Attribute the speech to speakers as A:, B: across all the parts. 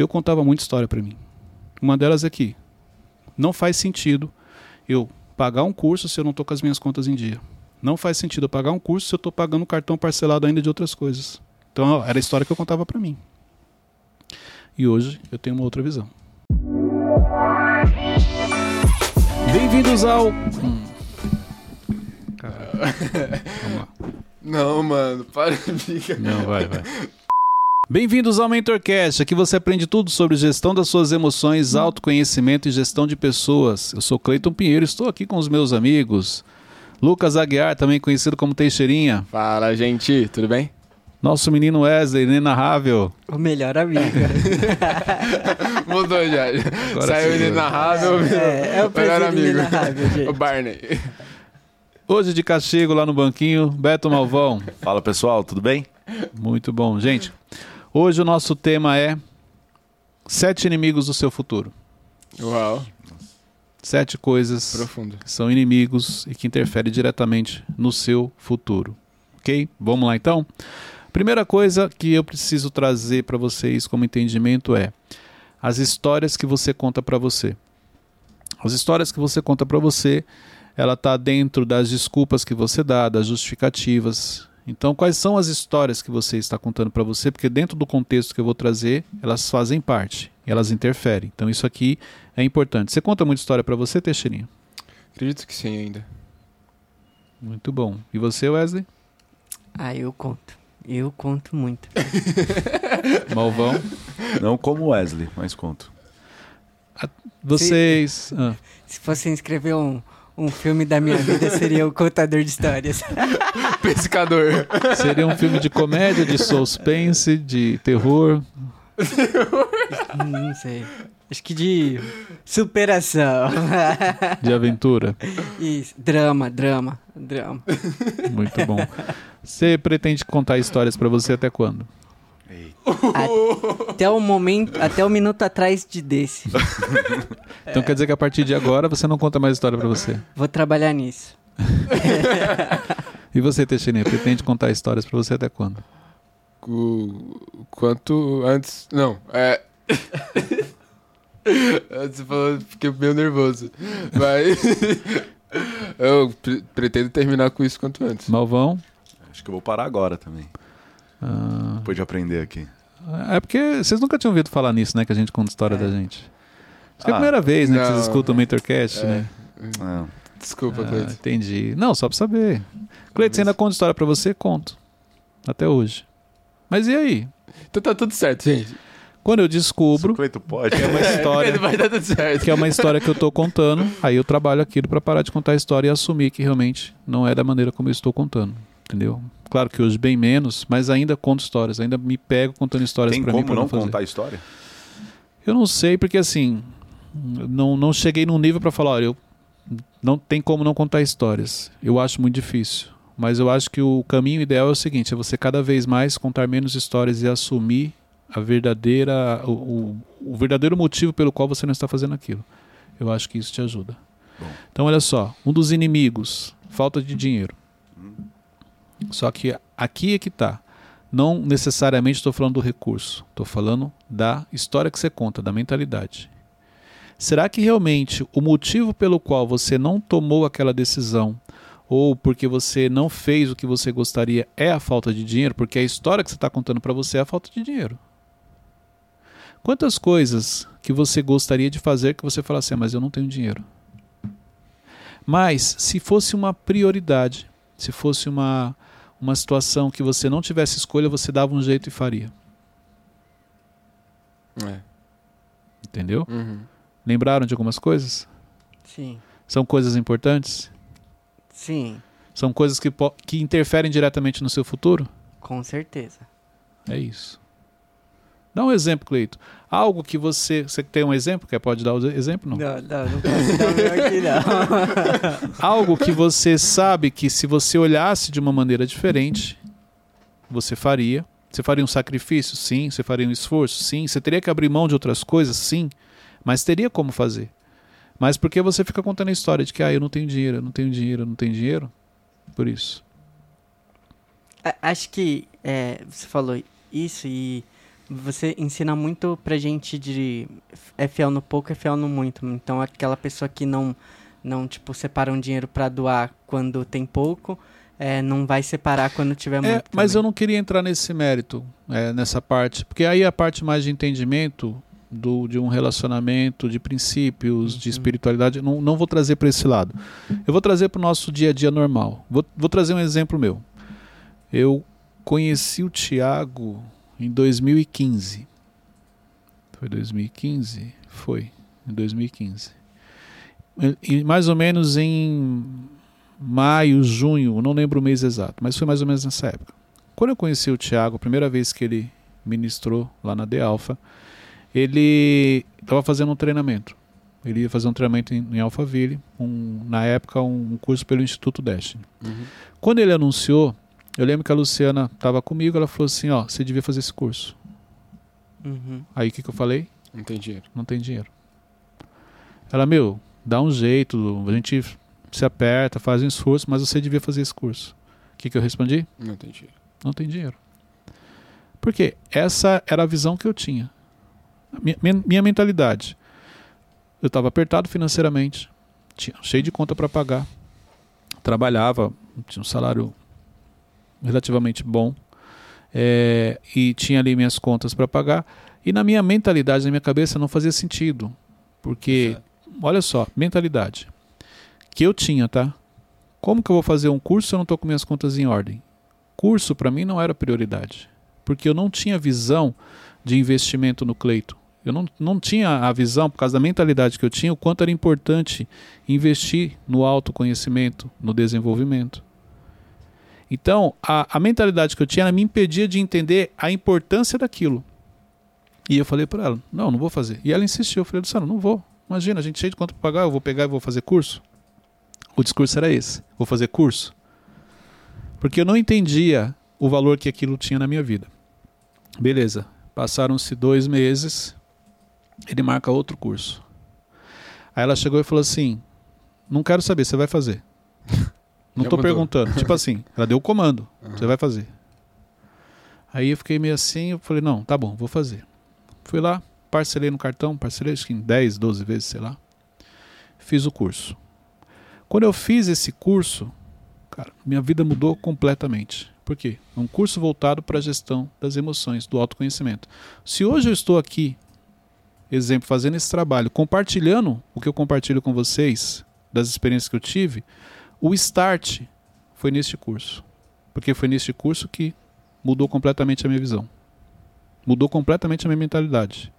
A: eu contava muita história para mim. Uma delas é que não faz sentido eu pagar um curso se eu não estou com as minhas contas em dia. Não faz sentido eu pagar um curso se eu estou pagando cartão parcelado ainda de outras coisas. Então era a história que eu contava para mim. E hoje eu tenho uma outra visão. Bem-vindos ao. Hum.
B: Vamos lá. Não, mano, para de.
A: Não, vai, vai. Bem-vindos ao MentorCast. Aqui você aprende tudo sobre gestão das suas emoções, autoconhecimento e gestão de pessoas. Eu sou Cleiton Pinheiro, estou aqui com os meus amigos. Lucas Aguiar, também conhecido como Teixeirinha.
B: Fala, gente, tudo bem?
A: Nosso menino Wesley, inenarrável.
C: O melhor amigo.
B: Mudou já.
A: Agora
B: Saiu
A: sim,
B: inenarrável,
C: É, é o
B: melhor amigo. O Barney.
A: Hoje de castigo lá no banquinho, Beto Malvão.
D: Fala pessoal, tudo bem?
A: Muito bom. Gente, hoje o nosso tema é Sete inimigos do seu futuro.
B: Uau,
A: Sete coisas
B: profundo.
A: que são inimigos e que interferem diretamente no seu futuro. Ok? Vamos lá então? Primeira coisa que eu preciso trazer para vocês como entendimento é as histórias que você conta para você. As histórias que você conta para você, ela está dentro das desculpas que você dá, das justificativas. Então, quais são as histórias que você está contando para você? Porque dentro do contexto que eu vou trazer, elas fazem parte, elas interferem. Então, isso aqui é importante. Você conta muita história para você, Teixeirinha?
B: Acredito que sim ainda.
A: Muito bom. E você, Wesley?
C: Ah, eu conto. Eu conto muito.
A: Malvão?
D: Não como Wesley, mas conto.
A: Vocês. Ah,
C: Se fosse escrever um, um filme da minha vida, seria o contador de histórias.
B: Pescador.
A: seria um filme de comédia, de suspense, de terror.
C: Não sei. Acho que de superação.
A: De aventura.
C: Isso. Drama, drama, drama.
A: Muito bom. Você pretende contar histórias pra você até quando?
C: Até o momento, até o minuto atrás de desse.
A: Então quer dizer que a partir de agora você não conta mais história pra você.
C: Vou trabalhar nisso.
A: E você, Teixeirinha, pretende contar histórias pra você até quando?
B: O quanto antes. Não, é. Antes você falou, fiquei meio nervoso. Mas. Eu pre- pretendo terminar com isso quanto antes.
A: Malvão?
D: Acho que eu vou parar agora também.
A: Ah,
D: Depois de aprender aqui.
A: É porque vocês nunca tinham ouvido falar nisso, né? Que a gente conta história da gente. Acho que é a
D: Ah,
A: primeira vez, né? Que vocês
B: não.
A: escutam o Mentorcast,
B: É.
A: né?
D: Ah,
B: Desculpa,
A: Ah,
B: Cleiton.
A: entendi. Não, só pra saber. Cleiton, você ainda conta história pra você? Conto. Até hoje. Mas e aí?
B: Então tá tudo certo, gente.
A: Quando eu descubro
D: pode.
A: que é uma história,
B: Vai dar tudo certo.
A: que é uma história que eu tô contando, aí eu trabalho aquilo pra parar de contar a história e assumir que realmente não é da maneira como eu estou contando. Entendeu? Claro que hoje bem menos, mas ainda conto histórias, ainda me pego contando histórias
D: Tem
A: pra mim
D: como
A: pra
D: não
A: fazer.
D: contar história?
A: Eu não sei, porque assim, não, não cheguei num nível pra falar, olha, eu não tem como não contar histórias. Eu acho muito difícil. Mas eu acho que o caminho ideal é o seguinte: é você cada vez mais contar menos histórias e assumir a verdadeira, o, o, o verdadeiro motivo pelo qual você não está fazendo aquilo. Eu acho que isso te ajuda.
D: Bom.
A: Então, olha só, um dos inimigos, falta de dinheiro. Só que aqui é que tá. Não necessariamente estou falando do recurso, estou falando da história que você conta, da mentalidade. Será que realmente o motivo pelo qual você não tomou aquela decisão ou porque você não fez o que você gostaria é a falta de dinheiro? Porque a história que você está contando para você é a falta de dinheiro. Quantas coisas que você gostaria de fazer que você fala assim, "Ah, mas eu não tenho dinheiro? Mas se fosse uma prioridade, se fosse uma, uma situação que você não tivesse escolha, você dava um jeito e faria.
B: É.
A: Entendeu?
B: Uhum.
A: Lembraram de algumas coisas?
C: Sim.
A: São coisas importantes?
C: Sim,
A: São coisas que, que interferem diretamente no seu futuro?
C: com certeza.
A: É isso. Dá um exemplo, Cleito. Algo que você. Você tem um exemplo? Quer pode dar o exemplo? Não.
C: Não, não, não posso dar o meu aqui, não.
A: Algo que você sabe que se você olhasse de uma maneira diferente, você faria. Você faria um sacrifício? Sim. Você faria um esforço? Sim. Você teria que abrir mão de outras coisas? Sim. Mas teria como fazer. Mas porque você fica contando a história de que ah, eu não tenho dinheiro, eu não tenho dinheiro, eu não tenho dinheiro? Por isso.
C: Acho que é, você falou isso e você ensina muito pra gente de é fiel no pouco, é fiel no muito. Então aquela pessoa que não não tipo separa um dinheiro pra doar quando tem pouco, é, não vai separar quando tiver
A: É,
C: muito.
A: mas eu não queria entrar nesse mérito, é, nessa parte, porque aí é a parte mais de entendimento do, de um relacionamento, de princípios, de
C: Uhum.
A: espiritualidade, não, não vou trazer para esse lado. Eu vou trazer para o nosso dia a dia normal. Vou, vou trazer um exemplo meu. Eu conheci o Tiago em 2015. Foi 2015? Foi, em 2015. E mais ou menos em maio, junho, não lembro o mês exato, mas foi mais ou menos nessa época. Quando eu conheci o Tiago, a primeira vez que ele ministrou lá na The Alpha, ele estava fazendo um treinamento. Ele ia fazer um treinamento em, em Alphaville, um, na época um, um curso pelo Instituto Destiny.
B: Uhum.
A: Quando ele anunciou, eu lembro que a Luciana estava comigo, ela falou assim, ó, você devia fazer esse curso.
C: Uhum.
A: Aí o que, que eu falei?
B: Não tem dinheiro.
A: Não tem dinheiro. Ela, meu, dá um jeito, a gente se aperta, faz um esforço, mas você devia fazer esse curso. O que, que eu respondi?
B: Não tem dinheiro.
A: Não tem dinheiro. Porque essa era a visão que eu tinha. Minha, minha, minha mentalidade. Eu estava apertado financeiramente, tinha cheio de conta para pagar, trabalhava, tinha um salário relativamente bom é, e tinha ali minhas contas para pagar. E na minha mentalidade, na minha cabeça, não fazia sentido. Porque, olha só, mentalidade que eu tinha, tá? Como que eu vou fazer um curso se eu não estou com minhas contas em ordem? Curso para mim não era prioridade, porque eu não tinha visão de investimento no Cleito. Eu não, não tinha a visão, por causa da mentalidade que eu tinha, o quanto era importante investir no autoconhecimento, no desenvolvimento. Então, a, a mentalidade que eu tinha me impedia de entender a importância daquilo. E eu falei para ela: não, não vou fazer. E ela insistiu. Eu falei: Luciano, não vou. Imagina, a gente cheio de conta para pagar, eu vou pegar e vou fazer curso. O discurso era esse: vou fazer curso. Porque eu não entendia o valor que aquilo tinha na minha vida. Beleza, passaram-se dois meses, ele marca outro curso. Aí ela chegou e falou assim: Não quero saber, você vai fazer. Não
B: mandou.
A: perguntando. tipo assim, ela deu o comando,
B: Aham.
A: você vai fazer. Aí eu fiquei meio assim, eu falei: Não, tá bom, vou fazer. Fui lá, parcelei no cartão, parcelei acho que em 10, 12 vezes, sei lá. Fiz o curso. Quando eu fiz esse curso, cara, minha vida mudou completamente. Por quê? É um curso voltado para a gestão das emoções, do autoconhecimento. Se hoje eu estou aqui, exemplo, fazendo esse trabalho, compartilhando o que eu compartilho com vocês, das experiências que eu tive, o start foi neste curso. Porque foi neste curso que mudou completamente a minha visão. Mudou completamente a minha mentalidade.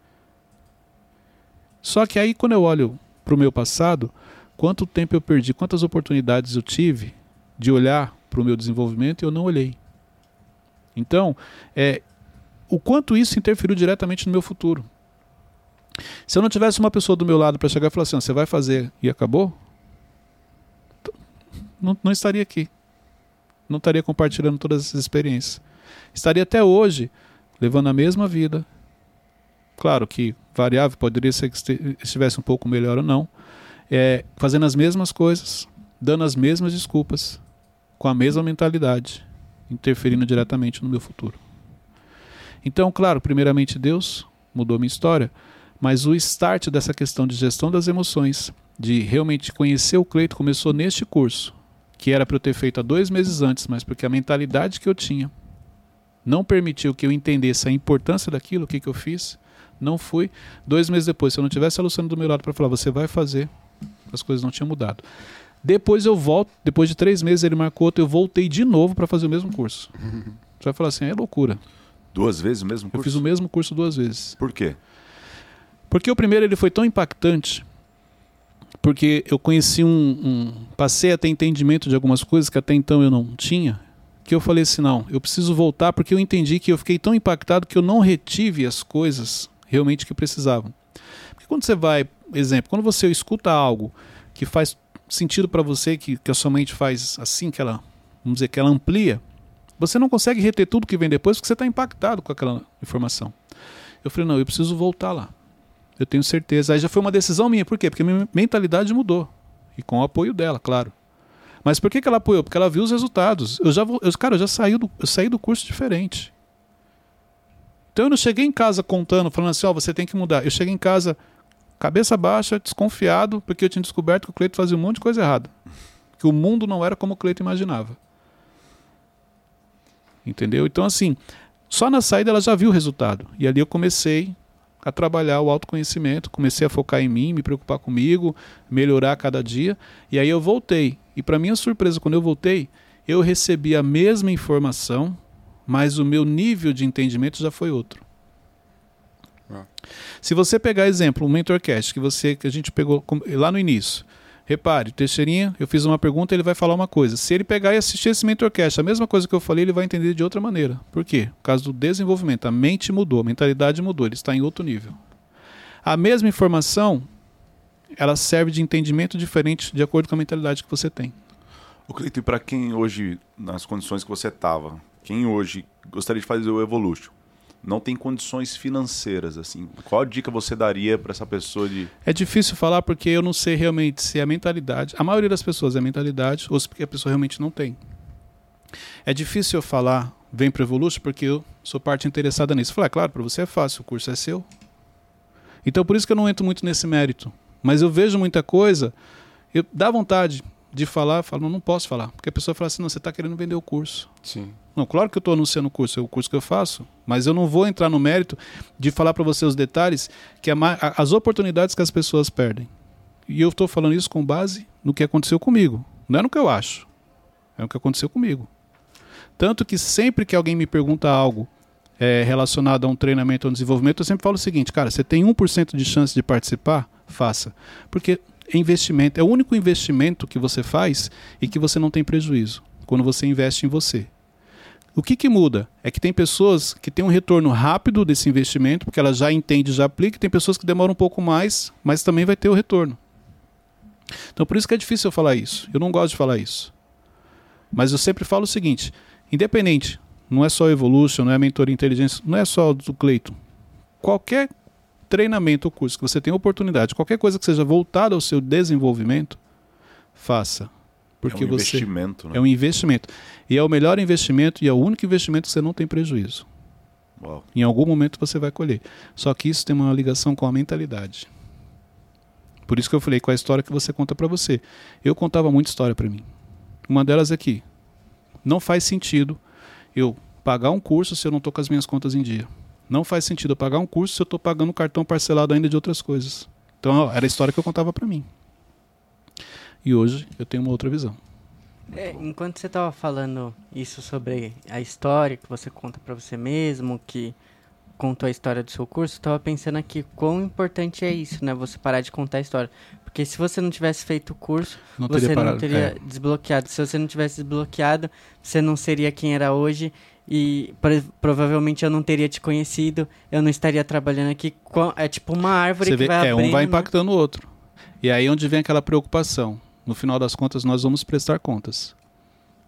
A: Só que aí, quando eu olho para o meu passado, quanto tempo eu perdi, quantas oportunidades eu tive de olhar para o meu desenvolvimento e eu não olhei. Então, é, o quanto isso interferiu diretamente no meu futuro. Se eu não tivesse uma pessoa do meu lado para chegar e falar assim, "Ó, você vai fazer e acabou, não, não estaria aqui. Não estaria compartilhando todas essas experiências. Estaria até hoje levando a mesma vida. Claro que variável poderia ser que estivesse um pouco melhor ou não. É, fazendo as mesmas coisas, dando as mesmas desculpas, com a mesma mentalidade, interferindo diretamente no meu futuro. Então, claro, primeiramente Deus mudou minha história, mas o start dessa questão de gestão das emoções, de realmente conhecer o Cleito, começou neste curso, que era para eu ter feito há dois meses antes, mas porque a mentalidade que eu tinha não permitiu que eu entendesse a importância daquilo, o que, que eu fiz, não fui. Dois meses depois, se eu não tivesse a Luciana do meu lado para falar, você vai fazer, as coisas não tinham mudado. Depois eu volto, depois de três meses ele marcou outro, eu voltei de novo para fazer o mesmo curso. Você vai falar assim, é loucura.
D: Duas vezes o mesmo
A: Eu
D: curso?
A: fiz o mesmo curso duas vezes.
D: Por quê?
A: Porque o primeiro ele foi tão impactante, porque eu conheci um, um- passei a ter entendimento de algumas coisas que até então eu não tinha, que eu falei assim, não, eu preciso voltar porque eu entendi que eu fiquei tão impactado que eu não retive as coisas realmente que precisavam. Porque quando você vai, exemplo, quando você escuta algo que faz sentido para você, que, que a sua mente faz assim, que ela, vamos dizer, que ela amplia, você não consegue reter tudo que vem depois porque você está impactado com aquela informação. Eu falei, não, eu preciso voltar lá. Eu tenho certeza. Aí já foi uma decisão minha. Por quê? Porque minha mentalidade mudou. E com o apoio dela, claro. Mas por que, ela apoiou? Porque ela viu os resultados. Eu já vou, eu, cara, eu já saí do, eu saí do curso diferente. Então eu não cheguei em casa contando, falando assim, ó, você tem que mudar. Eu cheguei em casa cabeça baixa, desconfiado, porque eu tinha descoberto que o Cleito fazia um monte de coisa errada. Que o mundo não era como o Cleito imaginava. Entendeu? Então, assim, só na saída ela já viu o resultado. E ali eu comecei a trabalhar o autoconhecimento, comecei a focar em mim, me preocupar comigo, melhorar cada dia. E aí eu voltei. E para minha surpresa, quando eu voltei, eu recebi a mesma informação, mas o meu nível de entendimento já foi outro.
B: Ah.
A: Se você pegar exemplo, um mentorcast que você que a gente pegou lá no início. Repare, Teixeirinha, eu fiz uma pergunta, ele vai falar uma coisa. Se ele pegar e assistir esse mentorcast, a mesma coisa que eu falei, ele vai entender de outra maneira. Por quê? Por causa do desenvolvimento. A mente mudou, a mentalidade mudou, ele está em outro nível. A mesma informação, ela serve de entendimento diferente de acordo com a mentalidade que você tem.
D: O Cleiton, para quem hoje, nas condições que você estava, quem hoje gostaria de fazer o Evolution, não tem condições financeiras, assim, qual dica você daria para essa pessoa de...
A: É difícil falar porque eu não sei realmente se é a mentalidade. A maioria das pessoas é a mentalidade ou se porque a pessoa realmente não tem. É difícil eu falar, vem para Evolution, porque eu sou parte interessada nisso. Falar, é claro, para você é fácil, o curso é seu. Então por isso que eu não entro muito nesse mérito. Mas eu vejo muita coisa, eu dá vontade de falar, eu falo, não, não posso falar. Porque a pessoa fala assim, não, você está querendo vender o curso.
B: Sim.
A: Não, claro que eu estou anunciando o curso, é o curso que eu faço, mas eu não vou entrar no mérito de falar para você os detalhes, que a- as oportunidades que as pessoas perdem. E eu estou falando isso com base no que aconteceu comigo. Não é no que eu acho, é no que aconteceu comigo. Tanto que sempre que alguém me pergunta algo é, relacionado a um treinamento ou um desenvolvimento, eu sempre falo o seguinte, cara, você tem 1% de chance de participar? Faça. Porque investimento, é o único investimento que você faz e que você não tem prejuízo, quando você investe em você. O que, que muda? É que tem pessoas que têm um retorno rápido desse investimento, porque ela já entende, já aplica, e tem pessoas que demoram um pouco mais, mas também vai ter o retorno. Então por isso que é difícil eu falar isso. Eu não gosto de falar isso. Mas eu sempre falo o seguinte: independente, não é só Evolution, não é mentoria inteligência, não é só do Cleiton. Qualquer treinamento ou curso que você tenha oportunidade, qualquer coisa que seja voltada ao seu desenvolvimento, faça. Porque
D: é um
A: você
D: investimento, né?
A: é um investimento. E é o melhor investimento e é o único investimento que você não tem prejuízo.
D: Uau.
A: Em algum momento você vai colher. Só que isso tem uma ligação com a mentalidade. Por isso que eu falei com a história que você conta para você. Eu contava muita história para mim. Uma delas é que não faz sentido eu pagar um curso se eu não estou com as minhas contas em dia. Não faz sentido eu pagar um curso se eu estou pagando um cartão parcelado ainda de outras coisas. Então ó, era a história que eu contava para mim. E hoje eu tenho uma outra visão.
C: É, enquanto você tava falando isso sobre a história que você conta pra você mesmo, que contou a história do seu curso, eu tava pensando aqui quão importante é isso, né? Você parar de contar a história. Porque se você não tivesse feito o curso,
A: Não
C: você
A: teria parado.
C: não teria
A: é.
C: desbloqueado. Se você não tivesse desbloqueado, você não seria quem era hoje e pro- provavelmente eu não teria te conhecido, eu não estaria trabalhando aqui. com- É tipo uma árvore
A: Você
C: que
A: vê,
C: vai
A: é,
C: abrindo,
A: um vai
C: né?
A: impactando o outro. E aí é onde vem aquela preocupação. No final das contas, nós vamos prestar contas.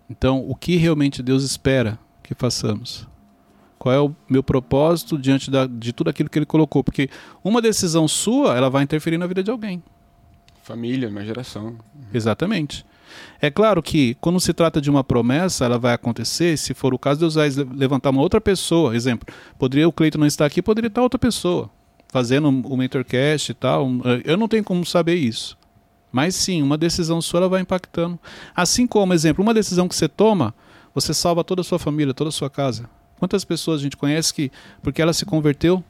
A: Então, o que realmente Deus espera que façamos? Qual é o meu propósito diante da- de tudo aquilo que Ele colocou? Porque uma decisão sua, ela vai interferir na vida de alguém.
B: Família, uma geração.
A: Exatamente. É claro que quando se trata de uma promessa, ela vai acontecer, se for o caso, Deus vai le- levantar uma outra pessoa. Exemplo, poderia o Cleiton não estar aqui, poderia estar outra pessoa fazendo o mentorcast e tal. Eu não tenho como saber isso. Mas sim, uma decisão sua ela vai impactando. Assim como, exemplo, uma decisão que você toma, você salva toda a sua família, toda a sua casa. Quantas pessoas a gente conhece que, porque ela se converteu,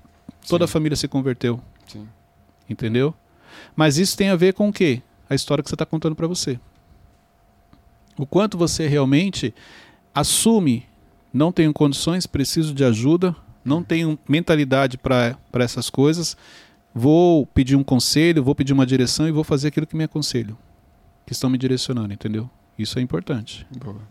A: toda a
B: Sim.
A: família se converteu?
B: Sim.
A: Entendeu? Mas isso tem a ver com o quê? A história que você está contando para você. O quanto você realmente assume, não tenho condições, preciso de ajuda, não tenho mentalidade para essas coisas, vou pedir um conselho, vou pedir uma direção e vou fazer aquilo que me aconselho, que estão me direcionando, entendeu? Isso é importante.
B: Boa.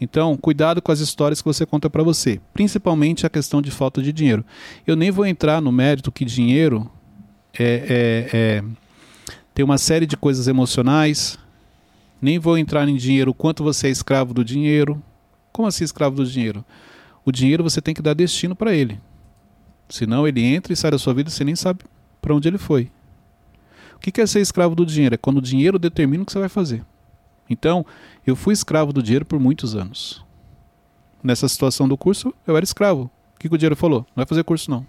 A: Então, cuidado com as histórias que você conta para você, principalmente a questão de falta de dinheiro. Eu nem vou entrar no mérito que dinheiro é, é- é- tem uma série de coisas emocionais. Nem vou entrar em dinheiro o quanto você é escravo do dinheiro. Como assim escravo do dinheiro? O dinheiro você tem que dar destino para ele. Senão ele entra e sai da sua vida e você nem sabe para onde ele foi. O que é ser escravo do dinheiro? É quando o dinheiro determina o que você vai fazer. Então, eu fui escravo do dinheiro por muitos anos. Nessa situação do curso, eu era escravo. que, que o dinheiro falou? Não vai fazer curso, não.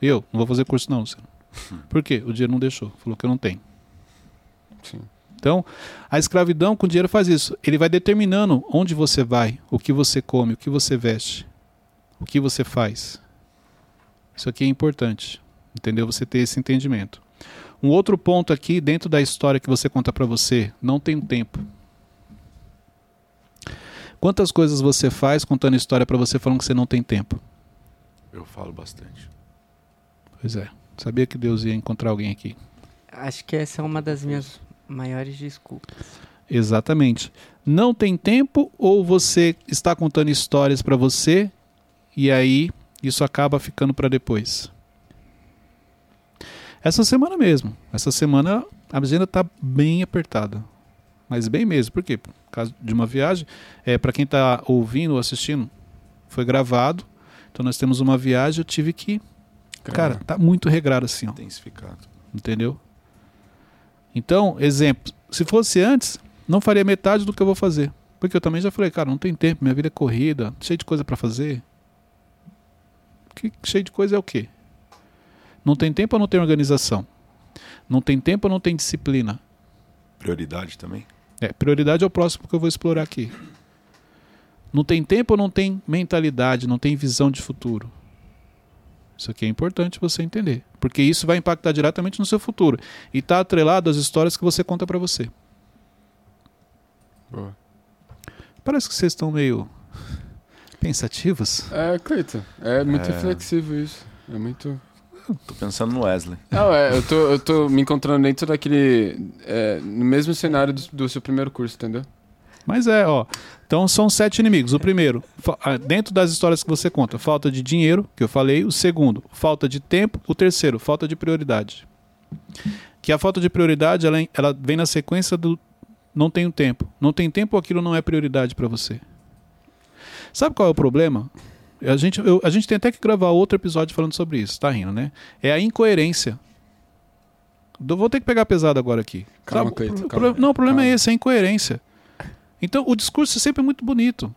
A: Eu não vou fazer curso, não, Luciano. Por quê? O dinheiro não deixou. Falou que eu não tenho.
B: Sim.
A: Então, a escravidão com o dinheiro faz isso. Ele vai determinando onde você vai, o que você come, o que você veste, o que você faz. Isso aqui é importante. Entendeu? Você ter esse entendimento. Um outro ponto aqui, dentro da história que você conta para você, não tem tempo. Quantas coisas você faz contando história para você falando que você não tem tempo?
D: Eu falo bastante.
A: Pois é. Sabia que Deus ia encontrar alguém aqui.
C: Acho que essa é uma das minhas maiores desculpas.
A: Exatamente. Não tem tempo ou você está contando histórias para você e aí isso acaba ficando para depois? Essa semana mesmo. Essa semana a agenda está bem apertada. Mas bem mesmo. Por quê? Por causa de uma viagem. É, para quem está ouvindo ou assistindo, foi gravado. Então nós temos uma viagem, eu tive que. Cara, tá muito regrado assim, ó.
D: Intensificado.
A: Entendeu? Então, exemplo, se fosse antes, não faria metade do que eu vou fazer. Porque eu também já falei, cara, não tem tempo, minha vida é corrida, cheio de coisa para fazer. Que cheio de coisa é o quê? Não tem tempo ou não tem organização? Não tem tempo ou não tem disciplina?
D: Prioridade também?
A: É, prioridade é o próximo que eu vou explorar aqui. Não tem tempo ou não tem mentalidade, não tem visão de futuro? Isso aqui é importante você entender, porque isso vai impactar diretamente no seu futuro e está atrelado às histórias que você conta para você.
B: Boa.
A: Parece que vocês estão meio pensativos.
B: É, Cleiton, é muito
D: É.
B: reflexivo isso. É muito.
D: Tô pensando no Wesley.
B: Não, é, eu tô, eu tô me encontrando dentro daquele. é, no mesmo cenário do, do seu primeiro curso, entendeu?
A: Mas é, ó. Então são sete inimigos. O primeiro, ah, dentro das histórias que você conta, falta de dinheiro, que eu falei. O segundo, falta de tempo. O terceiro, falta de prioridade. Que a falta de prioridade, ela, ela vem na sequência do não tenho tempo. Não tem tempo, aquilo não é prioridade para você. Sabe qual é o problema? A gente, eu- a gente tem até que gravar outro episódio falando sobre isso, tá rindo, né? É a incoerência. Eu vou ter que pegar pesado agora aqui.
B: Calma,
A: Sabe?
B: Calma.
A: pro- não, o problema é
B: Calma.
A: esse, é a incoerência. Então, o discurso é sempre muito bonito.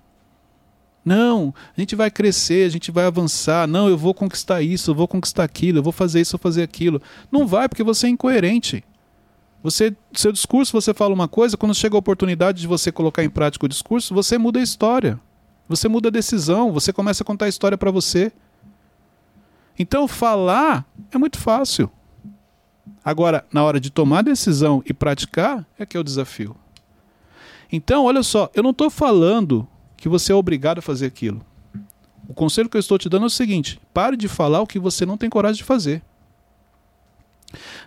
A: Não, a gente vai crescer, a gente vai avançar. Não, eu vou conquistar isso, eu vou conquistar aquilo, eu vou fazer isso, eu vou fazer aquilo. Não vai, porque você é incoerente. Você, seu discurso, você fala uma coisa, quando chega a oportunidade de você colocar em prática o discurso, você muda a história. Você muda a decisão, você começa a contar a história para você. Então, falar é muito fácil. Agora, na hora de tomar decisão e praticar, é que é o desafio. Então, olha só, eu não estou falando que você é obrigado a fazer aquilo. O conselho que eu estou te dando é o seguinte: pare de falar o que você não tem coragem de fazer.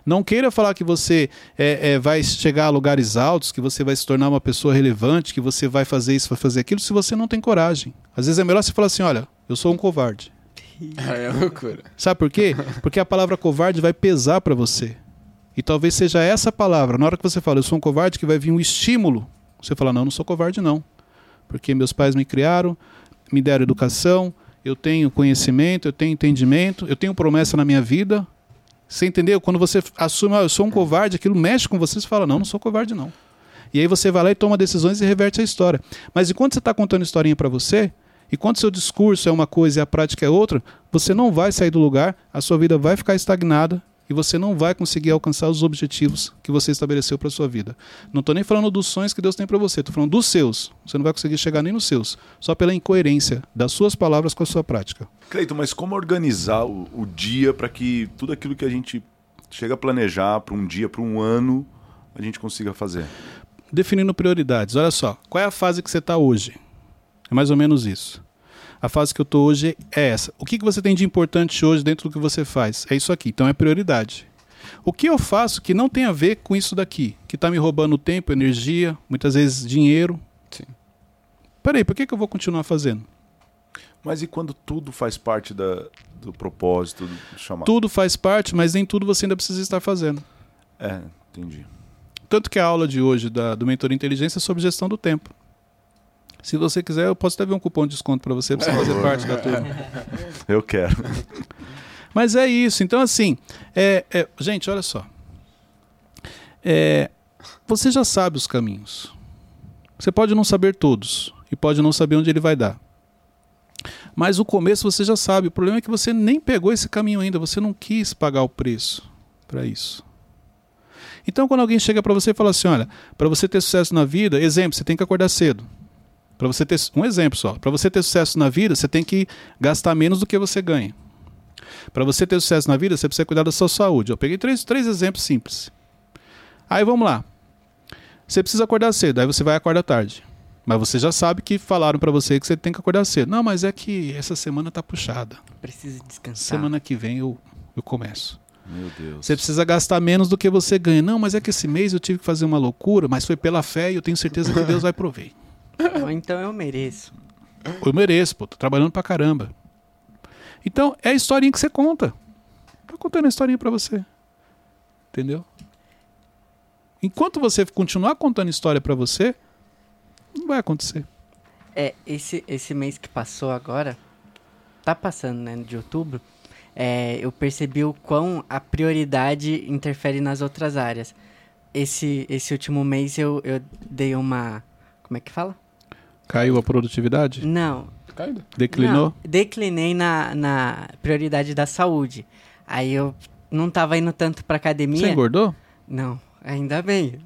A: Não queira falar que você é, é, vai chegar a lugares altos, que você vai se tornar uma pessoa relevante, que você vai fazer isso, vai fazer aquilo, se você não tem coragem. Às vezes é melhor você falar assim: olha, eu sou um covarde.
B: É loucura.
A: Sabe por quê? Porque a palavra covarde vai pesar para você. E talvez seja essa palavra, na hora que você fala, eu sou um covarde, que vai vir um estímulo. Você fala, não, não sou covarde, não. Porque meus pais me criaram, me deram educação, eu tenho conhecimento, eu tenho entendimento, eu tenho promessa na minha vida. Você entendeu? Quando você assume, ah, eu sou um covarde, aquilo mexe com você, você fala, não, não sou covarde, não. E aí você vai lá e toma decisões e reverte a história. Mas enquanto você está contando historinha para você, e quando seu discurso é uma coisa e a prática é outra, você não vai sair do lugar, a sua vida vai ficar estagnada e você não vai conseguir alcançar os objetivos que você estabeleceu para sua vida. Não estou nem falando dos sonhos que Deus tem para você, estou falando dos seus. Você não vai conseguir chegar nem nos seus, só pela incoerência das suas palavras com a sua prática.
D: Cleiton, mas como organizar o, o dia para que tudo aquilo que a gente chega a planejar para um dia, para um ano, a gente consiga fazer?
A: Definindo prioridades. Olha só, qual é a fase que você está hoje? É mais ou menos isso. A fase que eu estou hoje é essa. O que, que você tem de importante hoje dentro do que você faz? É isso aqui. Então é prioridade. O que eu faço que não tem a ver com isso daqui, que está me roubando tempo, energia, muitas vezes dinheiro.
B: Sim.
A: Peraí, por que, que eu vou continuar fazendo?
D: Mas e quando tudo faz parte da, do propósito do chamado?
A: Tudo faz parte, mas nem tudo você ainda precisa estar fazendo.
D: É, entendi.
A: Tanto que a aula de hoje da, do Mentor Inteligência é sobre gestão do tempo. Se você quiser, eu posso até ver um cupom de desconto para você, para você fazer parte da turma.
D: Eu quero.
A: Mas é isso. Então, assim, é, é- gente, olha só. É, você já sabe os caminhos. Você pode não saber todos e pode não saber onde ele vai dar. Mas o começo você já sabe. O problema é que você nem pegou esse caminho ainda. Você não quis pagar o preço para isso. Então, quando alguém chega para você e fala assim: olha, para você ter sucesso na vida, exemplo, você tem que acordar cedo. Para você ter um exemplo só, para você ter sucesso na vida, você tem que gastar menos do que você ganha. Para você ter sucesso na vida, você precisa cuidar da sua saúde. Eu peguei três, três exemplos simples. Aí vamos lá. Você precisa acordar cedo, aí você vai acordar tarde. Mas você já sabe que falaram para você que você tem que acordar cedo. Não, mas é que essa semana tá puxada.
C: Preciso descansar.
A: Semana que vem eu, eu começo.
D: Meu Deus.
A: Você precisa gastar menos do que você ganha. Não, mas é que esse mês eu tive que fazer uma loucura, mas foi pela fé e eu tenho certeza que Deus vai prover.
C: Ou então eu mereço.
A: Eu mereço, pô, tô trabalhando pra caramba. Então, é a historinha que você conta. Tô contando a historinha pra você. Entendeu? Enquanto você continuar contando história pra você, não vai acontecer.
C: É, esse, esse mês que passou agora, tá passando, né, de outubro, é, eu percebi o quão a prioridade interfere nas outras áreas. Esse, esse último mês eu, eu dei uma. Como é que fala?
A: Caiu a produtividade?
C: Não.
B: Caído.
A: Declinou?
C: Não, declinei na, na prioridade da saúde. Aí eu não tava indo tanto pra academia.
A: Você engordou?
C: Não, ainda bem.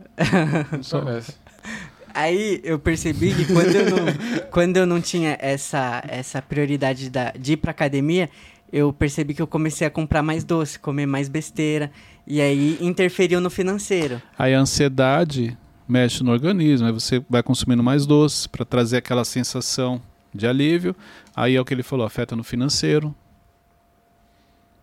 B: Só parece.
C: Aí eu percebi que quando eu não, quando eu não tinha essa, essa prioridade da, de ir pra academia, eu percebi que eu comecei a comprar mais doce, comer mais besteira. E aí interferiu no financeiro.
A: Aí a ansiedade mexe no organismo, aí você vai consumindo mais doces para trazer aquela sensação de alívio. Aí é o que ele falou, afeta no financeiro.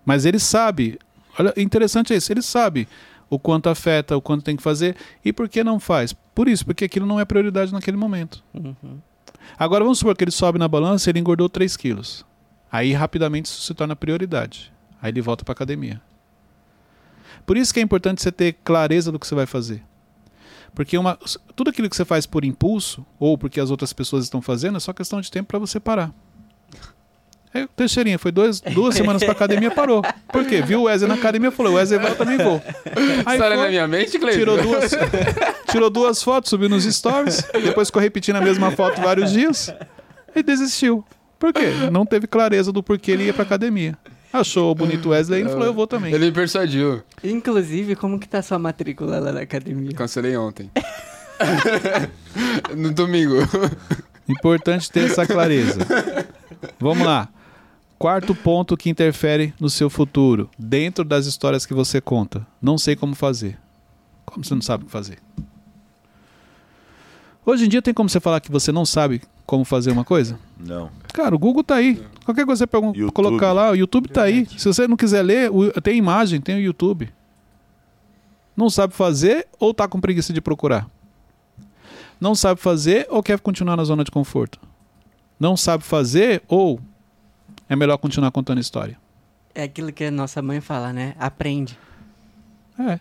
A: Mas ele sabe, olha, interessante é isso, ele sabe o quanto afeta, o quanto tem que fazer e por que não faz. Por isso, porque aquilo não é prioridade naquele momento.
C: Uhum.
A: Agora vamos supor que ele sobe na balança e ele engordou 3 quilos. Aí rapidamente isso se torna prioridade. Aí ele volta para academia. Por isso que é importante você ter clareza do que você vai fazer. Porque uma, tudo aquilo que você faz por impulso, ou porque as outras pessoas estão fazendo, é só questão de tempo para você parar. Aí o Teixeirinha foi dois, duas semanas pra academia parou. Por quê? Viu o Wesley na academia e falou: Wesley vai, eu também vou. Aí
B: História
A: foi,
B: na minha mente, Cleiton?
A: tirou duas, tirou duas fotos, subiu nos stories, depois ficou repetindo a mesma foto vários dias e desistiu. Por quê? Não teve clareza do porquê ele ia pra academia. Achou o bonito Wesley e falou: eu vou também.
B: Ele me persuadiu.
C: Inclusive, como que tá sua matrícula lá na academia?
B: Cancelei ontem. no domingo.
A: Importante ter essa clareza. Vamos lá. Quarto ponto que interfere no seu futuro, dentro das histórias que você conta. Não sei como fazer. Como você não sabe o que fazer? Hoje em dia tem como você falar que você não sabe como fazer uma coisa?
D: Não.
A: Cara, o Google tá aí. Qualquer coisa você pergun-
D: YouTube.
A: colocar lá, o YouTube tá aí. Se você não quiser ler, o- tem imagem, tem o YouTube. Não sabe fazer ou tá com preguiça de procurar? Não sabe fazer ou quer continuar na zona de conforto? Não sabe fazer ou é melhor continuar contando história?
C: É aquilo que a nossa mãe fala, né? Aprende.
A: É.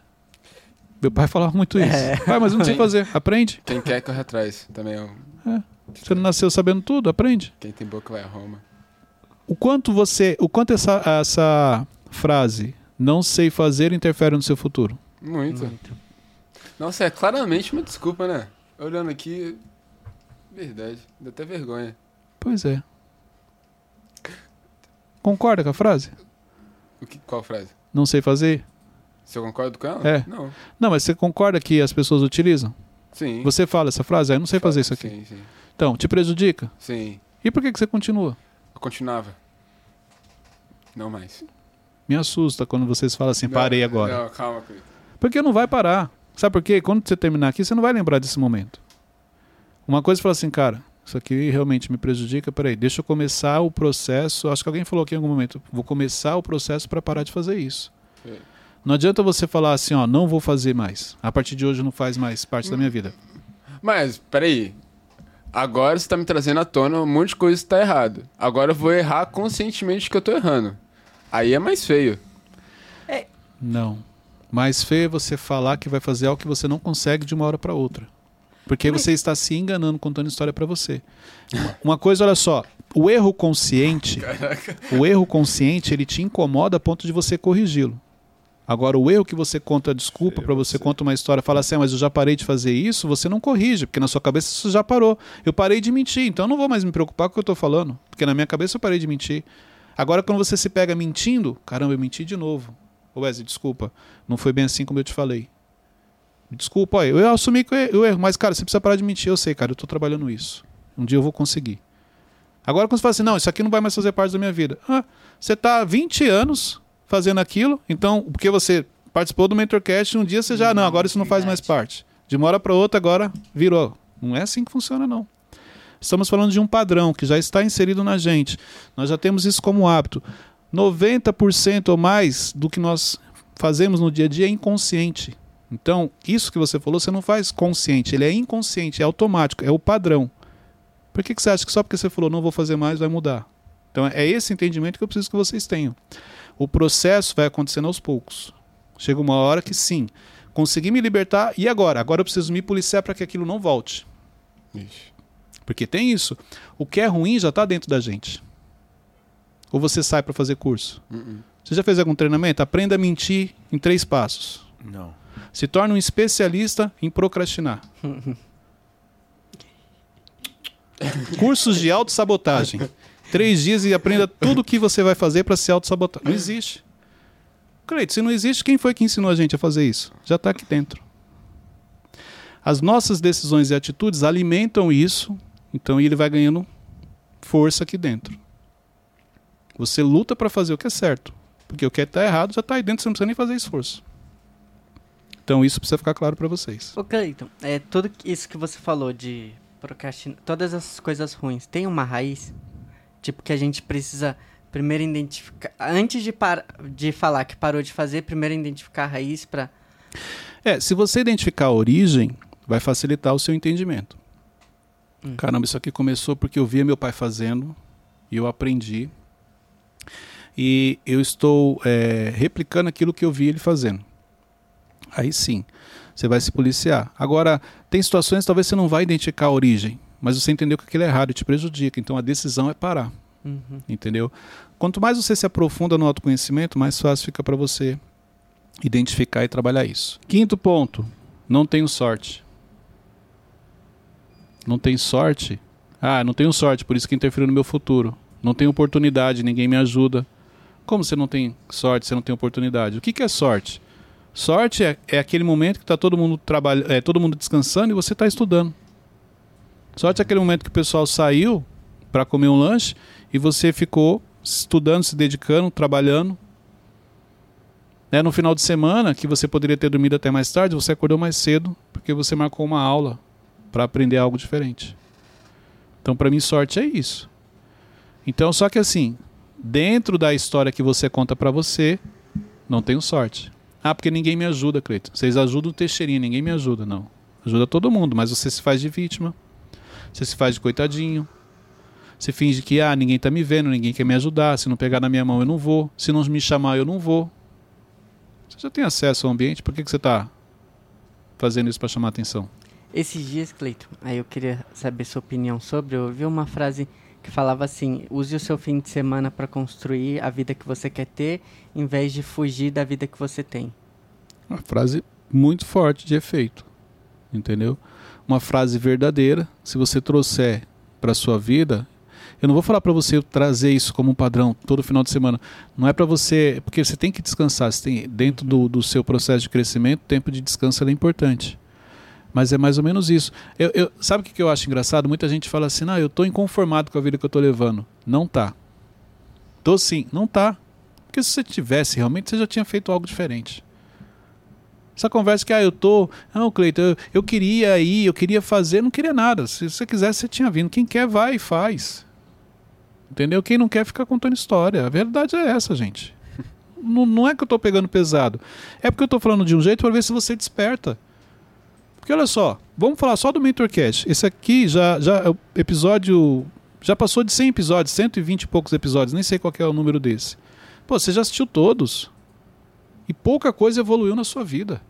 A: Meu pai falava muito isso.
C: É.
A: Pai, mas não sei fazer. Aprende.
B: Quem quer corre atrás. Também é um...
A: Você não nasceu sabendo tudo? Aprende.
B: Quem tem boca vai a Roma.
A: O quanto você, o quanto essa, essa frase não sei fazer interfere no seu futuro?
B: Muito.
C: Muito.
B: Nossa, é claramente uma desculpa, né? Olhando aqui... Verdade. Dá até vergonha.
A: Pois é. Concorda com a frase?
B: O que, qual frase?
A: Não sei fazer?
B: Se eu concordo com ela?
A: É.
B: Não.
A: Não, mas você concorda que as pessoas utilizam?
B: Sim.
A: Você fala essa frase? Ah, eu não sei fazer isso aqui.
B: Sim, sim.
A: Então, te prejudica?
B: Sim.
A: E por que, que você continua?
B: Eu continuava. Não mais.
A: Me assusta quando vocês falam assim, parei
B: Não,
A: agora.
B: Não, calma, Cleiton.
A: Porque não vai parar. Sabe por quê? Quando você terminar aqui, você não vai lembrar desse momento. Uma coisa é falar assim, cara, isso aqui realmente me prejudica, peraí, deixa eu começar o processo. Acho que alguém falou aqui em algum momento, vou começar o processo para parar de fazer isso.
B: É.
A: Não adianta você falar assim, ó, não vou fazer mais. A partir de hoje não faz mais parte da minha vida.
B: Mas, peraí. Agora você tá me trazendo à tona um monte de coisa que tá errado. Agora eu vou errar conscientemente que eu tô errando. Aí é mais feio.
A: Não. Mais feio é você falar que vai fazer algo que você não consegue de uma hora para outra. Porque você está se enganando contando história para você. Uma- Uma coisa, olha só, o erro consciente, o erro consciente, ele te incomoda a ponto de você corrigi-lo. Agora, o erro que você conta desculpa para você, conta uma história, fala assim, ah, mas eu já parei de fazer isso, você não corrige, porque na sua cabeça isso já parou. Eu parei de mentir, então eu não vou mais me preocupar com o que eu estou falando, porque na minha cabeça eu parei de mentir. Agora, quando você se pega mentindo, caramba, eu menti de novo. Ô Wesley, desculpa, não foi bem assim como eu te falei. Desculpa, olha, eu assumi que eu erro, mas, cara, você precisa parar de mentir, eu sei, cara, eu estou trabalhando isso. Um dia eu vou conseguir. Agora, quando você fala assim, não, isso aqui não vai mais fazer parte da minha vida. Ah, você está há 20 anos fazendo aquilo, então, porque você participou do Mentorcast, um dia você já, não, agora isso não faz mais parte. De uma hora para outra, agora virou. Não é assim que funciona, não. Estamos falando de um padrão que já está inserido na gente. Nós já temos isso como hábito. 90% ou mais do que nós fazemos no dia a dia é inconsciente. Então, isso que você falou, você não faz consciente, ele é inconsciente, é automático, é o padrão. Por que, que você acha que só porque você falou não vou fazer mais vai mudar? Então, é esse entendimento que eu preciso que vocês tenham. O processo vai acontecendo aos poucos. Chega uma hora que sim, consegui me libertar e agora? Agora eu preciso me policiar para que aquilo não volte.
B: Ixi.
A: Porque tem isso. O que é ruim já está dentro da gente. Ou você sai para fazer curso.
B: Uh-uh.
A: Você já fez algum treinamento? Aprenda a mentir em três passos.
D: Não.
A: Se torne um especialista em procrastinar. Cursos de autossabotagem. Três dias e aprenda tudo o que você vai fazer para se autossabotar. Não existe. Cleito, se não existe, quem foi que ensinou a gente a fazer isso? Já está aqui dentro. As nossas decisões e atitudes alimentam isso, então ele vai ganhando força aqui dentro. Você luta para fazer o que é certo, porque o que está errado já está aí dentro, você não precisa nem fazer esforço. Então isso precisa ficar claro para vocês.
C: Ô Cleiton, é, tudo isso que você falou de procrastinar, todas essas coisas ruins, tem uma raiz? Tipo, que a gente precisa primeiro identificar. Antes de, par de falar que parou de fazer, primeiro identificar a raiz para.
A: É, se você identificar a origem, vai facilitar o seu entendimento.
C: Hum.
A: Caramba, isso aqui começou porque eu via meu pai fazendo e eu aprendi. E eu estou é, replicando aquilo que eu vi ele fazendo. Aí sim, você vai se policiar. Agora, tem situações que talvez você não vai identificar a origem, mas você entendeu que aquilo é errado e te prejudica. Então a decisão é parar.
C: Uhum.
A: Entendeu? Quanto mais você se aprofunda no autoconhecimento, mais fácil fica para você identificar e trabalhar isso. Quinto ponto: não tenho sorte. Não tenho sorte? Ah, não tenho sorte, por isso que interferiu no meu futuro. Não tenho oportunidade, ninguém me ajuda. Como você não tem sorte, você não tem oportunidade? O que, que é sorte? Sorte é, é aquele momento que está todo mundo trabalhando, é, todo mundo descansando e você está estudando. Sorte aquele momento que o pessoal saiu para comer um lanche e você ficou estudando, se dedicando, trabalhando. É, no final de semana, que você poderia ter dormido até mais tarde, você acordou mais cedo porque você marcou uma aula para aprender algo diferente. Então, para mim, sorte é isso. Então, só que assim, dentro da história que você conta para você, não tenho sorte. Ah, porque ninguém me ajuda, Cleiton. Vocês ajudam o Teixeirinha, ninguém me ajuda, não. Ajuda todo mundo, mas você se faz de vítima. Você se faz de coitadinho. Você finge que, ah, ninguém tá me vendo, ninguém quer me ajudar. Se não pegar na minha mão, eu não vou. Se não me chamar, eu não vou. Você já tem acesso ao ambiente, por que, que você tá fazendo isso para chamar atenção?
C: Esses dias, Cleiton, aí eu queria saber sua opinião sobre. Eu ouvi uma frase que falava assim: use o seu fim de semana para construir a vida que você quer ter, em vez de fugir da vida que você tem.
A: Uma frase muito forte de efeito, entendeu? Uma frase verdadeira. Se você trouxer para sua vida, eu não vou falar para você trazer isso como um padrão todo final de semana. Não é para você, porque você tem que descansar. Você tem dentro do, do seu processo de crescimento, tempo de descanso é importante. Mas é mais ou menos isso. Eu, eu, sabe o que eu acho engraçado? Muita gente fala assim: "Não, eu estou inconformado com a vida que eu estou levando". Não tá. Tô sim, não tá. Porque se você tivesse realmente, você já tinha feito algo diferente. Essa conversa que, ah, eu tô. Não, Cleiton, eu, eu queria ir, eu queria fazer, não queria nada. Se você quisesse, você tinha vindo. Quem quer, vai e faz. Entendeu? Quem não quer, fica contando história. A verdade é essa, gente. não, não é que eu tô pegando pesado. É porque eu tô falando de um jeito para ver se você desperta. Porque olha só, vamos falar só do MentorCast. Esse aqui já, já é o episódio. Já passou de 100 episódios, 120 e poucos episódios, nem sei qual é o número desse. Pô, você já assistiu todos. E pouca coisa evoluiu na sua vida.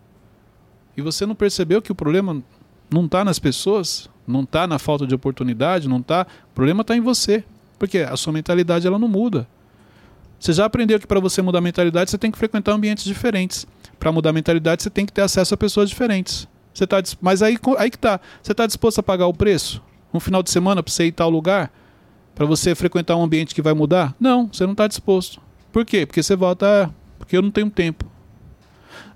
A: E você não percebeu que o problema não está nas pessoas, não está na falta de oportunidade, não tá. O problema está em você. Porque a sua mentalidade ela não muda. Você já aprendeu que para você mudar a mentalidade, você tem que frequentar ambientes diferentes. Para mudar a mentalidade, você tem que ter acesso a pessoas diferentes. Você tá, mas aí, aí que tá. Você está disposto a pagar o preço? Um final de semana para você ir tal lugar? Para você frequentar um ambiente que vai mudar? Não, você não está disposto. Por quê? Porque você volta, ah, porque eu não tenho tempo.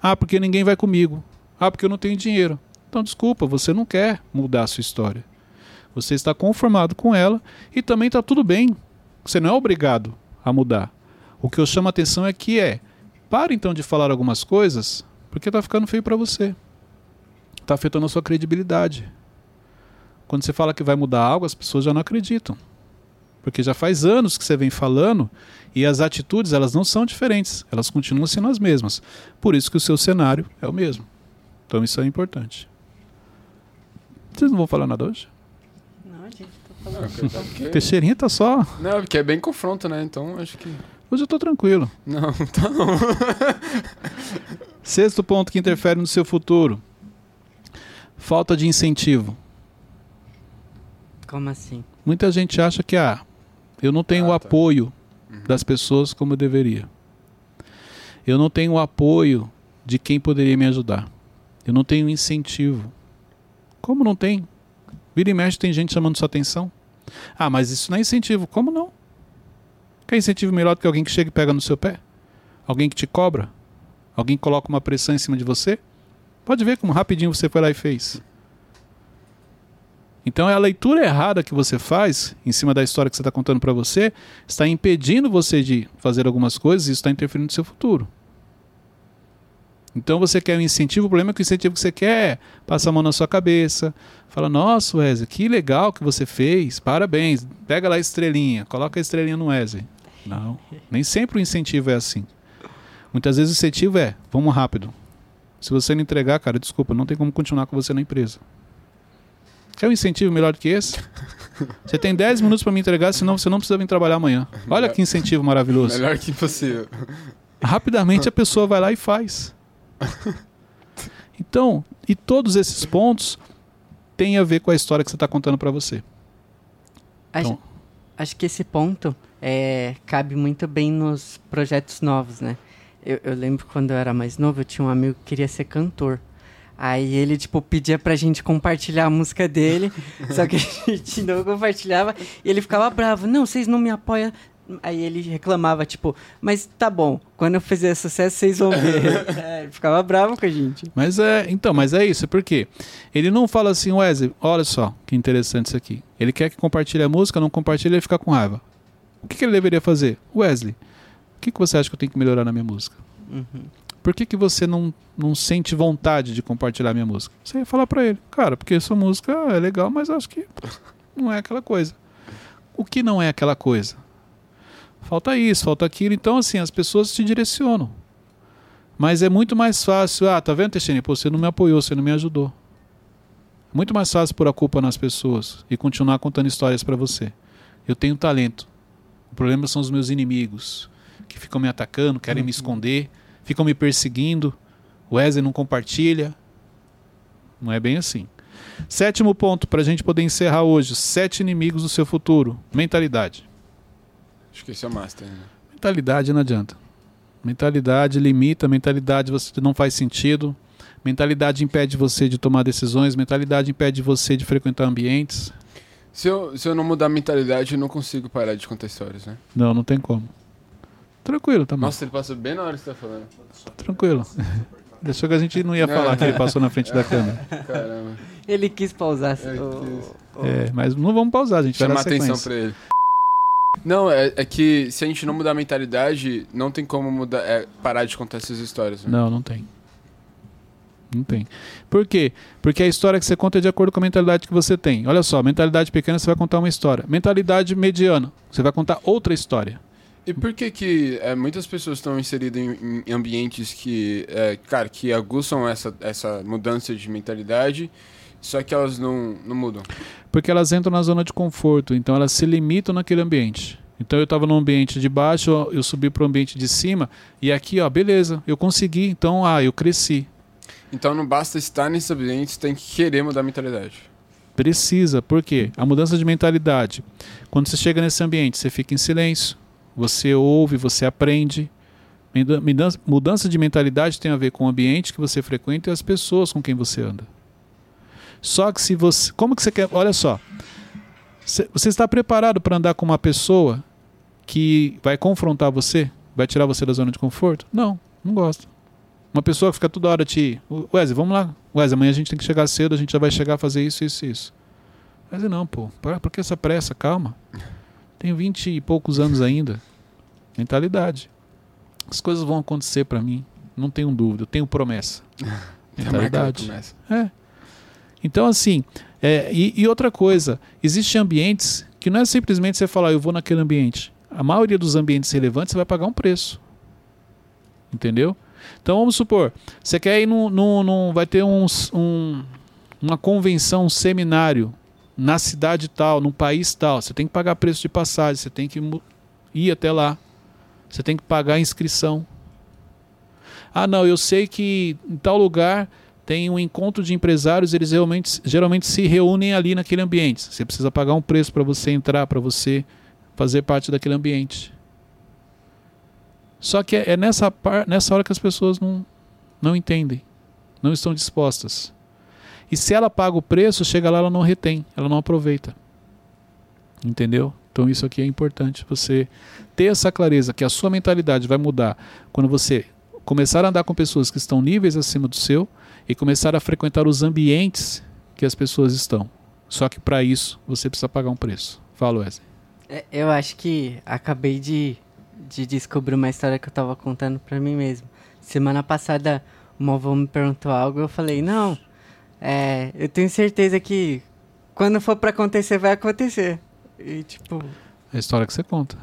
A: Ah, porque ninguém vai comigo. Ah, porque eu não tenho dinheiro. Então, desculpa, você não quer mudar a sua história. Você está conformado com ela e também está tudo bem. Você não é obrigado a mudar. O que eu chamo a atenção é que é, para então de falar algumas coisas, porque está ficando feio para você. Está afetando a sua credibilidade. Quando você fala que vai mudar algo, as pessoas já não acreditam. Porque já faz anos que você vem falando e as atitudes elas não são diferentes, elas continuam sendo as mesmas. Por isso que o seu cenário é o mesmo. Então isso é importante. Vocês não vão falar nada hoje?
C: Não, a gente tá
B: Não,
C: falando.
B: porque-
A: Teixeirinha tá só.
B: Não, porque é bem confronto, né? Então acho que.
A: Hoje eu tô tranquilo.
B: Não, tá não.
A: Sexto ponto que interfere no seu futuro: falta de incentivo.
C: Como assim?
A: Muita gente acha que ah, eu não tenho
B: Ah,
A: o
B: tá.
A: apoio das pessoas como eu deveria. Eu não tenho o apoio de quem poderia me ajudar. Eu não tenho incentivo. Como não tem? Vira e mexe tem gente chamando sua atenção. Ah, mas isso não é incentivo. Como não? Quer incentivo melhor do que alguém que chega e pega no seu pé? Alguém que te cobra? Alguém que coloca uma pressão em cima de você? Pode ver como rapidinho você foi lá e fez. Então é a leitura errada que você faz em cima da história que você está contando para você, está impedindo você de fazer algumas coisas e isso está interferindo no seu futuro. Então você quer um incentivo, o problema é que o incentivo que você quer é passar a mão na sua cabeça, fala, nossa, Wesley, que legal que você fez, parabéns, pega lá a estrelinha, coloca a estrelinha no Wesley. Não, nem sempre o incentivo é assim. Muitas vezes o incentivo é, vamos rápido. Se você não entregar, cara, desculpa, não tem como continuar com você na empresa. Quer um incentivo melhor do que esse? Você tem 10 minutos para me entregar, senão você não precisa vir trabalhar amanhã. Olha que incentivo maravilhoso.
B: Melhor que impossível.
A: Rapidamente a pessoa vai lá e faz. Então, e todos esses pontos têm a ver com a história que você está contando para você.
C: Acho,
A: Então-
C: acho que esse ponto é, cabe muito bem nos projetos novos, né? Eu, eu lembro quando eu era mais novo, eu tinha um amigo que queria ser cantor. Aí ele, tipo, pedia pra gente compartilhar a música dele, só que a gente não compartilhava, e ele ficava bravo, não, vocês não me apoiam. Aí ele reclamava, tipo, mas tá bom, quando eu fizer sucesso, vocês vão ver. É, ele ficava bravo com a gente.
A: Mas é, então, mas é isso, por quê? Ele não fala assim, Wesley, olha só, que interessante isso aqui. Ele quer que compartilhe a música, não compartilha, ele fica com raiva. O que, que ele deveria fazer? Wesley, o que, que você acha que eu tenho que melhorar na minha música?
C: Uhum.
A: Por que, que você não, não sente vontade de compartilhar a minha música? Você ia falar pra ele, cara, porque sua música é legal, mas acho que não é aquela coisa. O que não é aquela coisa? Falta isso, falta aquilo. Então, assim, as pessoas te direcionam. Mas é muito mais fácil. Ah, tá vendo, Teixeira? Pô, você não me apoiou, você não me ajudou. É muito mais fácil pôr a culpa nas pessoas e continuar contando histórias pra você. Eu tenho talento. O problema são os meus inimigos, que ficam me atacando, querem me esconder, ficam me perseguindo. O Wesley não compartilha. Não é bem assim. Sétimo ponto, para a gente poder encerrar hoje: sete inimigos do seu futuro. Mentalidade.
B: Acho que esse é o master, né?
A: Mentalidade não adianta. Mentalidade limita, mentalidade você não faz sentido. Mentalidade impede você de tomar decisões, mentalidade impede você de frequentar ambientes.
B: Se eu, se eu não mudar a mentalidade, eu não consigo parar de contar histórias, né?
A: Não, não tem como. Tranquilo, tá bom.
B: Nossa, ele passou bem na hora que você tá falando.
A: Tranquilo. Deixou que a gente não ia falar que ele passou na frente da câmera.
B: Caramba.
C: Ele quis pausar.
B: É, quis.
C: o-
A: É, mas não vamos pausar, a gente vai
B: Chamar
A: dar
B: atenção
A: sequência.
B: pra ele. Não, é, é que se a gente não mudar a mentalidade, não tem como mudar, é, parar de contar essas histórias. Né?
A: Não, não tem. Não tem. Por quê? Porque a história que você conta é de acordo com a mentalidade que você tem. Olha só, mentalidade pequena você vai contar uma história. Mentalidade mediana, você vai contar outra história.
B: E por que que é, muitas pessoas estão inseridas em, em ambientes que, é, cara, que aguçam essa, essa mudança de mentalidade, só que elas não, não mudam?
A: Porque elas entram na zona de conforto, então elas se limitam naquele ambiente. Então eu estava no ambiente de baixo, eu- subi para o ambiente de cima, e aqui, ó, beleza, eu consegui, então, ah, eu cresci.
B: Então não basta estar nesse ambiente, tem que querer mudar a mentalidade.
A: Precisa, por quê? A mudança de mentalidade. Quando você chega nesse ambiente, você fica em silêncio, Você ouve, você aprende. Muda- Mudança, mudança de mentalidade tem a ver com o ambiente que você frequenta e as pessoas com quem você anda. Só que se você. Como que você quer. Olha só. Cê- Você está preparado para andar com uma pessoa que vai confrontar você? Vai tirar você da zona de conforto? Não, não gosto. Uma pessoa que fica toda hora te. Wesley, vamos lá. Wesley, amanhã a gente tem que chegar cedo, a gente já vai chegar a fazer isso, isso, isso. Wesley, não, pô. Por, por que essa pressa? Calma. Tenho vinte e poucos anos ainda. Mentalidade. As coisas vão acontecer para mim. Não tenho dúvida. Eu tenho promessa. Mentalidade. É. Então, assim, é, e, e outra coisa, existem ambientes que não é simplesmente você falar, eu vou naquele ambiente. A maioria dos ambientes relevantes você vai pagar um preço. Entendeu? Então, vamos supor, você quer ir num. num, num- vai ter uns, um, uma convenção, um seminário na cidade tal, num país tal. Você tem que pagar preço de passagem, você tem que ir até lá. Você tem que pagar a inscrição. Ah, não, eu sei que em tal lugar tem um encontro de empresários, eles realmente, geralmente se reúnem ali naquele ambiente. Você precisa pagar um preço para você entrar, para você fazer parte daquele ambiente. Só que é, é nessa, nessa hora que as pessoas não, não entendem, não estão dispostas. E se ela paga o preço, chega lá, ela não retém, ela não aproveita. Entendeu? Então isso aqui é importante, você ter essa clareza que a sua mentalidade vai mudar quando você começar a andar com pessoas que estão níveis acima do seu e começar a frequentar os ambientes que as pessoas estão. Só que para isso você precisa pagar um preço. Fala, Wesley.
C: É, Eu acho que acabei de, de descobrir uma história que eu tava contando pra mim mesmo. Semana passada, uma avó me perguntou algo eu falei, não, é, eu tenho certeza que quando for pra acontecer, vai acontecer. E tipo,
A: É a história que você conta.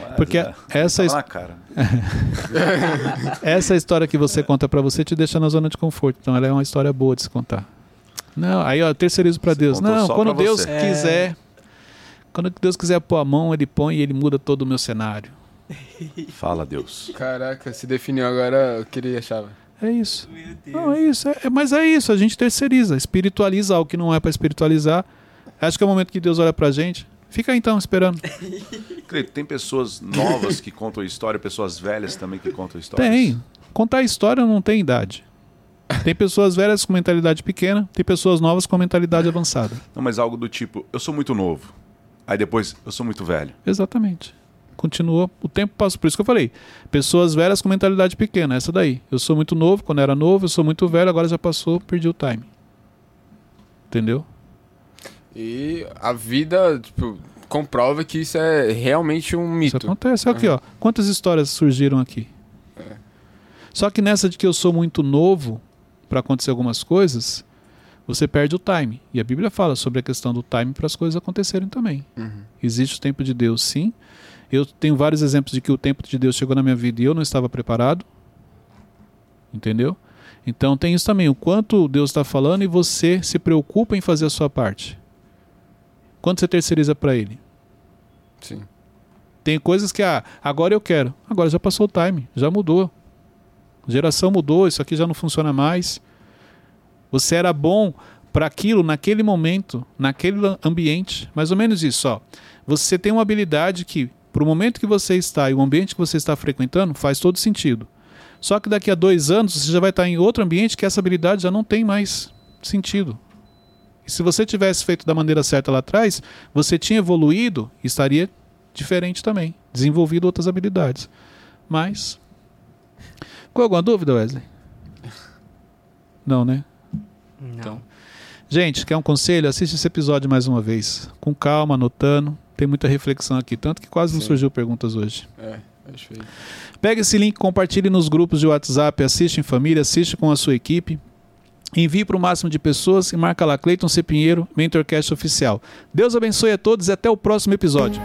D: Mas,
A: Porque
D: é,
A: essa,
D: tá cara.
A: essa história que você conta para você te deixa na zona de conforto. Então ela é uma história boa de se contar. Não, aí ó, terceirizo para Deus. Não, quando Deus
D: você.
C: É.
A: quiser, quando Deus quiser pôr a mão, ele põe e ele muda todo o meu cenário.
D: Fala, Deus.
B: Caraca, se definiu agora o que ele achava.
A: É isso. Não, é isso. É, é- mas é isso, a gente terceiriza, espiritualiza algo que não é para espiritualizar. Acho que é o momento que Deus olha pra gente. Fica então esperando.
D: Cleito, tem pessoas novas que contam história, pessoas velhas também que contam histórias?
A: Tem. Contar história não tem idade. Tem pessoas velhas com mentalidade pequena, tem pessoas novas com mentalidade avançada.
D: Não, mas algo do tipo, eu sou muito novo. Aí depois, eu sou muito velho.
A: Exatamente. Continua, o tempo passa. Por isso que eu falei. Pessoas velhas com mentalidade pequena, essa daí. Eu sou muito novo, quando era novo, eu sou muito velho, agora já passou, perdi o time. Entendeu?
B: E a vida, tipo, comprova que isso é realmente um
A: Isso
B: mito.
A: acontece. Olha aqui, ó. Quantas histórias surgiram aqui? Só que nessa de que eu sou muito novo para acontecer algumas coisas, você perde o time. E a Bíblia fala sobre a questão do time para as coisas acontecerem também.
B: Uhum.
A: Existe o tempo de Deus, sim. Eu tenho vários exemplos de que o tempo de Deus chegou na minha vida e eu não estava preparado. Entendeu? Então tem isso também, o quanto Deus está falando e você se preocupa em fazer a sua parte. Quanto você terceiriza para Ele?
B: Sim.
A: Tem coisas que, ah, agora eu quero. Agora já passou o time, já mudou. Geração mudou, isso aqui já não funciona mais. Você era bom para aquilo naquele momento, naquele ambiente. Mais ou menos isso, ó. Você tem uma habilidade que, para o momento que você está e o ambiente que você está frequentando, faz todo sentido. Só que daqui a dois anos você já vai estar em outro ambiente que essa habilidade já não tem mais sentido. E se você tivesse feito da maneira certa lá atrás, você tinha evoluído e estaria diferente também, desenvolvido outras habilidades. Mas. Ficou alguma dúvida, Wesley? Não, né?
C: não.
A: Então. Gente, quer um conselho? Assiste esse episódio mais uma vez. Com calma, anotando. Tem muita reflexão aqui, tanto que quase não
B: Sim.
A: surgiu perguntas hoje.
B: É.
A: Pega esse link, compartilhe nos grupos de WhatsApp, assiste em família, assiste com a sua equipe. Envie para o máximo de pessoas e marca lá Cleiton C. Pinheiro, Mentorcast Oficial. Deus abençoe a todos e até o próximo episódio.